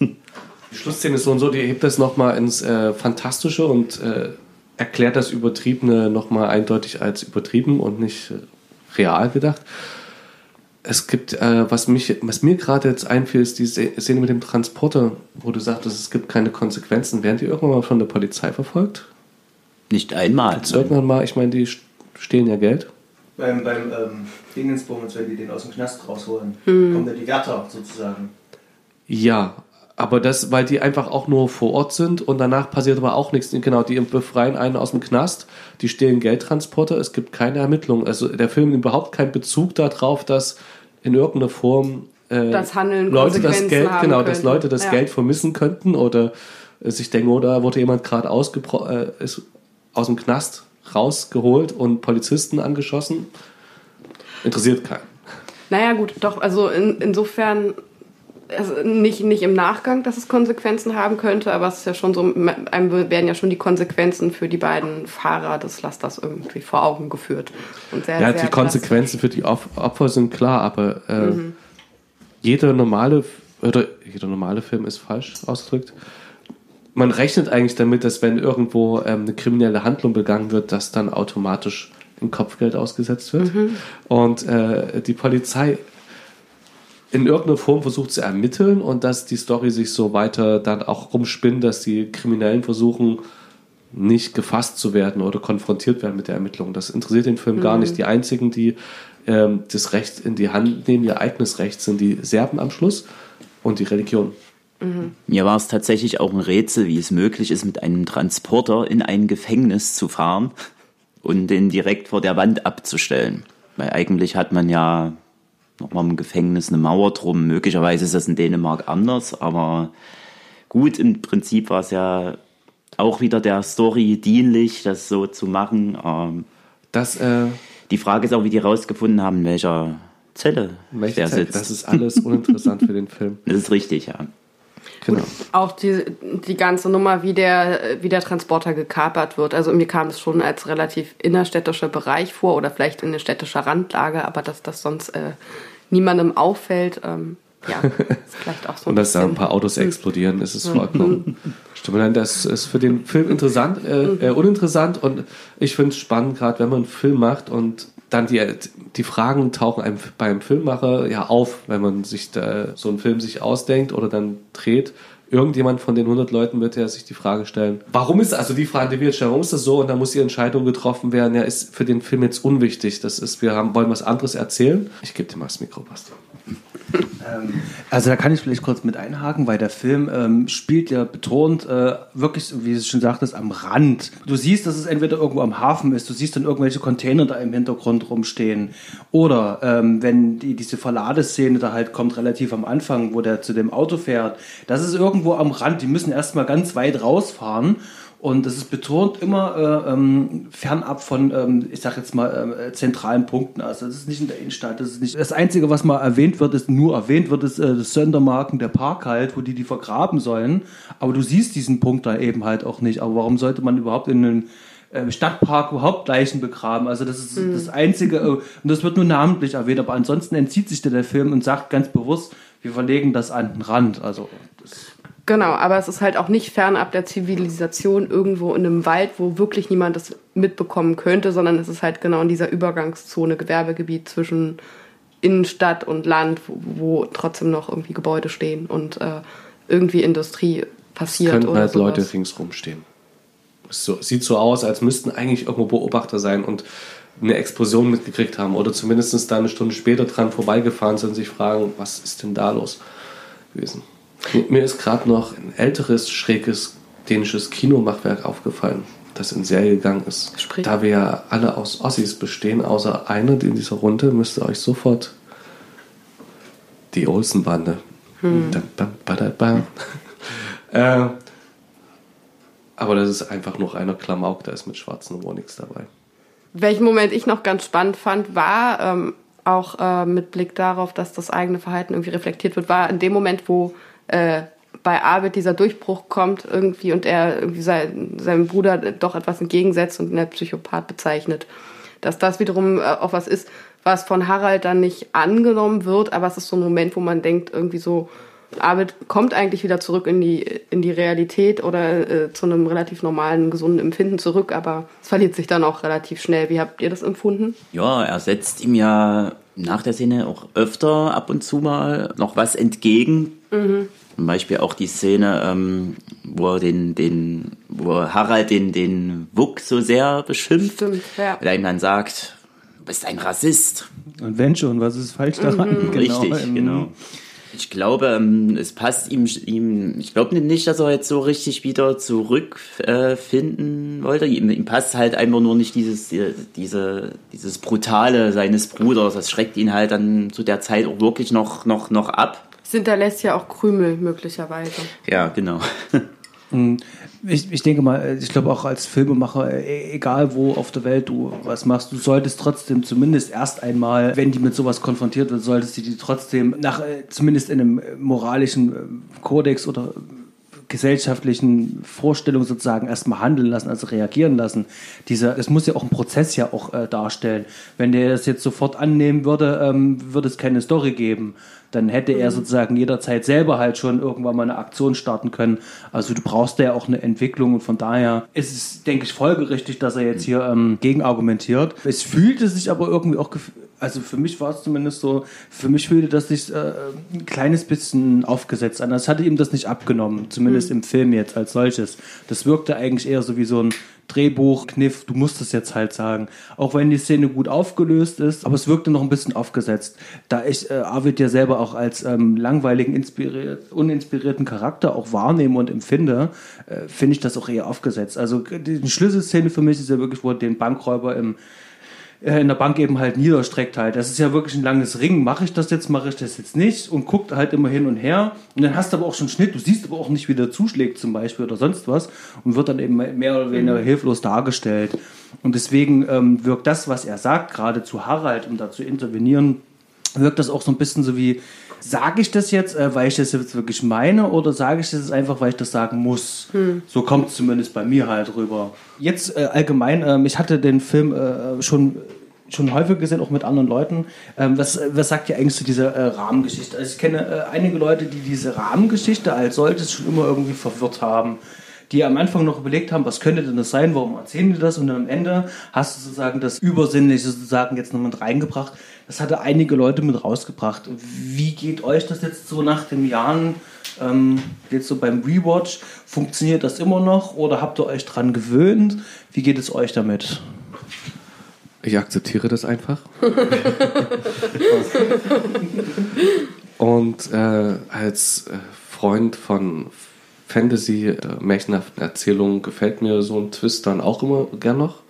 Die Schlussszene ist so und so, die hebt das nochmal ins äh, Fantastische und äh, erklärt das Übertriebene nochmal eindeutig als übertrieben und nicht äh, real gedacht. Es gibt, äh, was, mich, was mir gerade jetzt einfiel, ist die Szene mit dem Transporter, wo du sagtest, es gibt keine Konsequenzen. Werden die irgendwann mal von der Polizei verfolgt? Nicht einmal. Irgendwann mal, ich meine, die st- stehlen ja Geld. Beim, beim ähm, Dingensbummels, wenn die den aus dem Knast rausholen, kommen ja die Wärter sozusagen. Ja, aber das, weil die einfach auch nur vor Ort sind und danach passiert aber auch nichts. Genau, die befreien einen aus dem Knast, die stehlen Geldtransporter, es gibt keine Ermittlung. Also der Film nimmt überhaupt keinen Bezug darauf, dass in irgendeiner Form äh, Das Handeln Leute das Geld, genau, dass. Leute das Ja. Geld vermissen könnten oder äh, sich denken, oder wurde jemand gerade äh, ist aus dem Knast rausgeholt und Polizisten angeschossen. Interessiert keinen. Naja, gut, doch, also in, insofern, also nicht, nicht im Nachgang, dass es Konsequenzen haben könnte, aber es ist ja schon so, einem werden ja schon die Konsequenzen für die beiden Fahrer des Lasters irgendwie vor Augen geführt. Und sehr, Ja, sehr die Konsequenzen für die Op- Opfer sind klar, aber äh, jeder normale oder jeder normale Film ist falsch ausgedrückt. Man rechnet eigentlich damit, dass wenn irgendwo ähm, eine kriminelle Handlung begangen wird, dass dann automatisch ein Kopfgeld ausgesetzt wird. Und äh, die Polizei in irgendeiner Form versucht zu ermitteln und dass die Story sich so weiter dann auch rumspinnt, dass die Kriminellen versuchen, nicht gefasst zu werden oder konfrontiert werden mit der Ermittlung. Das interessiert den Film gar nicht. Die einzigen, die ähm, das Recht in die Hand nehmen, ihr eigenes Recht, sind die Serben am Schluss und die Religion. Mir war es tatsächlich auch ein Rätsel, wie es möglich ist, mit einem Transporter in ein Gefängnis zu fahren und den direkt vor der Wand abzustellen. Weil eigentlich hat man ja nochmal im Gefängnis eine Mauer drum. Möglicherweise ist das in Dänemark anders, aber gut, im Prinzip war es ja auch wieder der Story dienlich, das so zu machen. Ähm, Das, äh, die Frage ist auch, wie die rausgefunden haben, in welcher Zelle welche der Zeit, sitzt. das ist alles uninteressant für den Film. das ist richtig, ja. Genau. Auch die, die ganze Nummer, wie der, wie der Transporter gekapert wird. Also mir kam es schon als relativ innerstädtischer Bereich vor oder vielleicht in eine städtischer Randlage, aber dass das sonst äh, niemandem auffällt, ähm, ja, ist vielleicht auch so Und dass da ein paar Autos explodieren, ist es vollkommen. Stimmt, nein, das ist für den Film interessant, äh, äh, uninteressant und ich finde es spannend, gerade wenn man einen Film macht und dann die, die Fragen tauchen einem beim Filmmacher ja auf, wenn man sich da, so einen Film sich ausdenkt oder dann dreht. Irgendjemand von den 100 Leuten wird ja sich die Frage stellen, warum ist, also die Frage, die wir jetzt stellen, warum ist das so? Und dann muss die Entscheidung getroffen werden, ja, ist für den Film jetzt unwichtig. Das ist, wir haben, wollen was anderes erzählen. Ich gebe dir mal das Mikro, Basti. Also da kann ich vielleicht kurz mit einhaken, weil der Film ähm, spielt ja betont äh, wirklich, wie du schon sagtest, am Rand. Du siehst, dass es entweder irgendwo am Hafen ist, du siehst dann irgendwelche Container da im Hintergrund rumstehen. Oder ähm, wenn die, diese Verladeszene da halt kommt, relativ am Anfang, wo der zu dem Auto fährt, das ist irgendwo am Rand. Die müssen erstmal ganz weit rausfahren. Und das ist betont immer äh, ähm, fernab von, ähm, ich sag jetzt mal, ähm, zentralen Punkten. Also das ist nicht in der Innenstadt. Das ist nicht das Einzige, was mal erwähnt wird, ist nur erwähnt wird, ist äh, das Sondermarken der Park halt, wo die die vergraben sollen. Aber du siehst diesen Punkt da eben halt auch nicht. Aber warum sollte man überhaupt in einen äh, Stadtpark überhaupt Leichen begraben? Also das ist das Einzige. Äh, und das wird nur namentlich erwähnt. Aber ansonsten entzieht sich der Film und sagt ganz bewusst, wir verlegen das an den Rand. Also das Genau, aber es ist halt auch nicht fernab der Zivilisation irgendwo in einem Wald, wo wirklich niemand das mitbekommen könnte, sondern es ist halt genau in dieser Übergangszone, Gewerbegebiet zwischen Innenstadt und Land, wo, wo trotzdem noch irgendwie Gebäude stehen und äh, irgendwie Industrie passiert. Könnten oder halt sowas. Leute ringsrum stehen. Es so, sieht so aus, als müssten eigentlich irgendwo Beobachter sein und eine Explosion mitgekriegt haben oder zumindest da eine Stunde später dran vorbeigefahren sind und sich fragen, was ist denn da los gewesen. Mir- ist gerade noch ein älteres, schräges dänisches Kinomachwerk aufgefallen, das in Serie gegangen ist. Sprich? Da wir ja alle aus Ossis bestehen, außer einer in dieser Runde, müsst ihr euch sofort die Olsenbande. Badabam. äh, aber das ist einfach nur reiner Klamauk, da ist mit schwarzen Humor nichts dabei. Welchen Moment ich noch ganz spannend fand, war ähm, auch äh, mit Blick darauf, dass das eigene Verhalten irgendwie reflektiert wird, war in dem Moment, wo äh, bei Arvid dieser Durchbruch kommt irgendwie und er irgendwie sein, seinem Bruder doch etwas entgegensetzt und ihn als Psychopath bezeichnet. Dass das wiederum äh, auch was ist, was von Harald dann nicht angenommen wird, aber es ist so ein Moment, wo man denkt, irgendwie so, Arvid kommt eigentlich wieder zurück in die, in die Realität oder äh, zu einem relativ normalen, gesunden Empfinden zurück, aber es verliert sich dann auch relativ schnell. Wie habt ihr das empfunden? Ja, er setzt ihm ja nach der Szene auch öfter ab und zu mal noch was entgegen. Zum Beispiel auch die Szene, ähm, wo er den, den, wo Harald den, den Wuck so sehr beschimpft. Stimmt, ja. Weil er ihm dann sagt, du bist ein Rassist. Und wenn schon, was ist falsch daran? Richtig, ähm, genau. Ich glaube, ähm, es passt ihm, ihm ich glaube nicht, dass er jetzt so richtig wieder zurückfinden äh, wollte. Ihm, ihm passt halt einfach nur nicht dieses, äh, diese, dieses Brutale seines Bruders. Das schreckt ihn halt dann zu der Zeit auch wirklich noch, noch, noch ab. Es hinterlässt ja auch Krümel möglicherweise. Ja, genau. Ich, ich denke mal, ich glaube auch als Filmemacher, e- egal wo auf der Welt du was machst, du solltest trotzdem zumindest erst einmal, wenn die mit sowas konfrontiert wird, solltest du die trotzdem nach äh, zumindest in einem moralischen äh, Kodex oder gesellschaftlichen Vorstellung sozusagen erstmal handeln lassen, also reagieren lassen. Dieser, das muss ja auch ein Prozess ja auch äh, darstellen. Wenn der das jetzt sofort annehmen würde, ähm, würde es keine Story geben. Dann hätte er sozusagen jederzeit selber halt schon irgendwann mal eine Aktion starten können. Also du brauchst ja auch eine Entwicklung und von daher ist es, denke ich, folgerichtig, dass er jetzt hier ähm, gegen argumentiert. Es fühlte sich aber irgendwie auch, also für mich war es zumindest so, für mich fühlte das sich äh, ein kleines bisschen aufgesetzt an. Das hatte ihm das nicht abgenommen, zumindest im Film jetzt als solches. Das wirkte eigentlich eher so wie so ein Drehbuchkniff, du musst es jetzt halt sagen. Auch wenn die Szene gut aufgelöst ist, aber es wirkte noch ein bisschen aufgesetzt. Da ich äh, Arvid ja selber auch als ähm, langweiligen, inspiriert, uninspirierten Charakter auch wahrnehme und empfinde, äh, finde ich das auch eher aufgesetzt. Also die Schlüsselszene für mich ist ja wirklich, wo den Bankräuber im in der Bank eben halt niederstreckt halt. Das ist ja wirklich ein langes Ring. Mache ich das jetzt, mache ich das jetzt nicht? Und guckt halt immer hin und her. Und dann hast du aber auch schon Schnitt. Du siehst aber auch nicht, wie der zuschlägt zum Beispiel oder sonst was. Und wird dann eben mehr oder weniger hilflos dargestellt. Und deswegen ähm, wirkt das, was er sagt, gerade zu Harald, um da zu intervenieren, wirkt das auch so ein bisschen so wie, sage ich das jetzt, äh, weil ich das jetzt wirklich meine, oder sage ich das jetzt einfach, weil ich das sagen muss? So kommt es zumindest bei mir halt rüber. Jetzt äh, allgemein, ähm, ich hatte den Film äh, schon schon häufig gesehen, auch mit anderen Leuten. Ähm, was, was sagt ihr eigentlich zu dieser äh, Rahmengeschichte? Also ich kenne äh, einige Leute, die diese Rahmengeschichte als solches schon immer irgendwie verwirrt haben. Die am Anfang noch überlegt haben, was könnte denn das sein, warum erzählen die das? Und dann am Ende hast du sozusagen das Übersinnliche sozusagen jetzt noch mit reingebracht. Das hatte einige Leute mit rausgebracht. Wie geht euch das jetzt so nach den Jahren, ähm, jetzt so beim Rewatch? Funktioniert das immer noch oder habt ihr euch dran gewöhnt? Wie geht es euch damit? Ich akzeptiere das einfach. Und äh, als äh, Freund von Fantasy, äh, Erzählungen gefällt mir so ein Twist dann auch immer gern noch.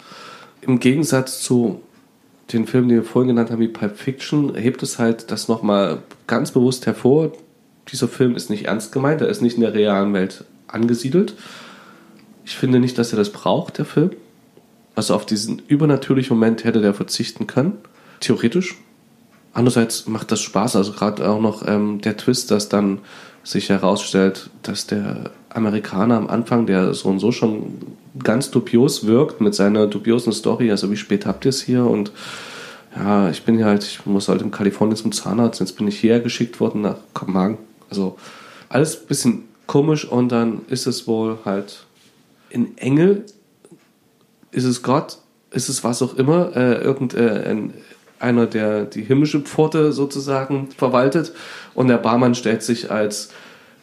Im Gegensatz zu den Filmen, die wir vorhin genannt haben, wie Pulp Fiction, hebt es halt das nochmal ganz bewusst hervor. Dieser Film ist nicht ernst gemeint, er ist nicht in der realen Welt angesiedelt. Ich finde nicht, dass er das braucht, der Film. Also auf diesen übernatürlichen Moment hätte der verzichten können, theoretisch. Andererseits macht das Spaß, also gerade auch noch ähm, der Twist, dass dann sich herausstellt, dass der Amerikaner am Anfang, der so und so schon ganz dubios wirkt mit seiner dubiosen Story, also wie spät habt ihr es hier? Und ja, ich bin ja halt, ich muss halt in Kalifornien zum Zahnarzt, jetzt bin ich hierher geschickt worden nach Kopenhagen. Also alles ein bisschen komisch und dann ist es wohl halt in Engel. Ist es Gott, ist es was auch immer, äh, irgendein einer, der die himmlische Pforte sozusagen verwaltet. Und der Barmann stellt sich als,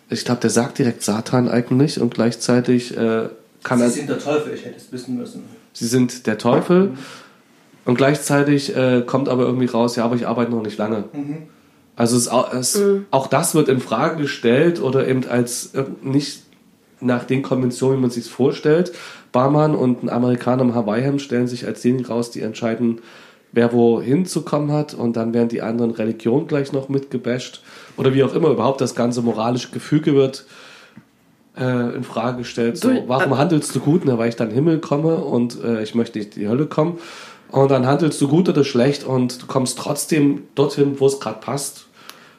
ich glaube, der sagt direkt Satan eigentlich und gleichzeitig äh, kann Sie er. sind der Teufel, ich hätte es wissen müssen. Sie sind der Teufel. Und gleichzeitig äh, kommt aber irgendwie raus, ja, aber ich arbeite noch nicht lange. Also es, es, auch das wird in Frage gestellt oder eben als äh, nicht nach den Konventionen, wie man sich vorstellt. Barmann und ein Amerikaner im Hawaii-Hemd stellen sich als diejenigen raus, die entscheiden, wer wohin zu kommen hat und dann werden die anderen Religionen gleich noch mitgebasht oder wie auch immer überhaupt das ganze moralische Gefüge wird äh, in Frage gestellt. So, warum äh, handelst du gut? Na, weil ich dann Himmel komme und äh, ich möchte nicht in die Hölle kommen. Und dann handelst du gut oder schlecht und du kommst trotzdem dorthin, wo es gerade passt.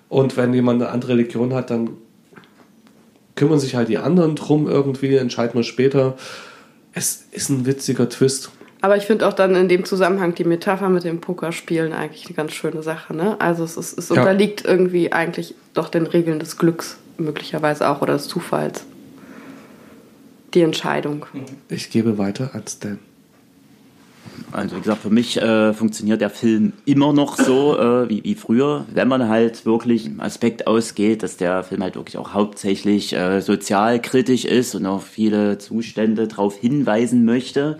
Und wenn jemand eine andere Religion hat, dann kümmern sich halt die anderen drum irgendwie, entscheiden wir später. Es ist ein witziger Twist. Aber ich finde auch dann in dem Zusammenhang die Metapher mit dem Pokerspielen eigentlich eine ganz schöne Sache. Ne? Also es, ist, es Ja. unterliegt irgendwie eigentlich doch den Regeln des Glücks möglicherweise auch oder des Zufalls. Die Entscheidung. Ich gebe weiter an Stan. Also wie gesagt, für mich äh, funktioniert der Film immer noch so äh, wie, wie früher, wenn man halt wirklich im Aspekt ausgeht, dass der Film halt wirklich auch hauptsächlich äh, sozialkritisch ist und auf viele Zustände darauf hinweisen möchte.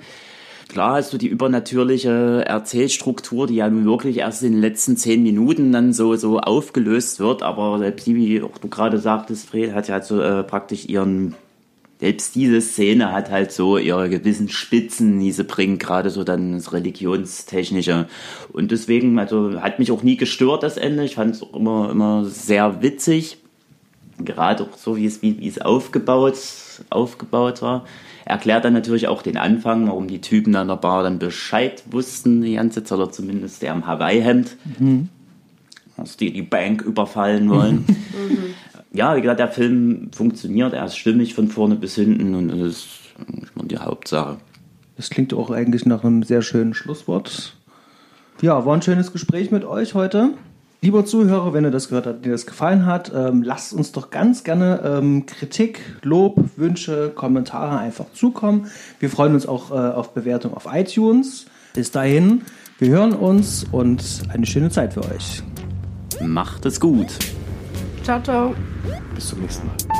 Klar hast du die übernatürliche Erzählstruktur, die ja nun wirklich erst in den letzten zehn Minuten dann so, so aufgelöst wird, aber selbst die, wie auch du gerade sagtest, Fred, hat ja halt so äh, praktisch ihren selbst diese Szene hat halt so ihre gewissen Spitzen, die sie bringt, gerade so dann das Religionstechnische. Und deswegen, also hat mich auch nie gestört, das Ende. Ich fand es auch immer, immer sehr witzig. Gerade auch so, wie es, wie, wie es aufgebaut, aufgebaut war. Erklärt dann natürlich auch den Anfang, warum die Typen an der Bar dann Bescheid wussten, die ganze Zeit, oder zumindest der im Hawaii-Hemd. Dass die die Bank überfallen wollen. ja, wie gesagt, der Film funktioniert, er ist stimmig von vorne bis hinten und das ist immer die Hauptsache. Das klingt auch eigentlich nach einem sehr schönen Schlusswort. Ja, war ein schönes Gespräch mit euch heute. Lieber Zuhörer, wenn ihr das gehört habt, dir das gefallen hat, ähm, lasst uns doch ganz gerne ähm, Kritik, Lob, Wünsche, Kommentare einfach zukommen. Wir freuen uns auch äh, auf Bewertung auf iTunes. Bis dahin, wir hören uns und eine schöne Zeit für euch. Macht es gut. Ciao, ciao. Bis zum nächsten Mal.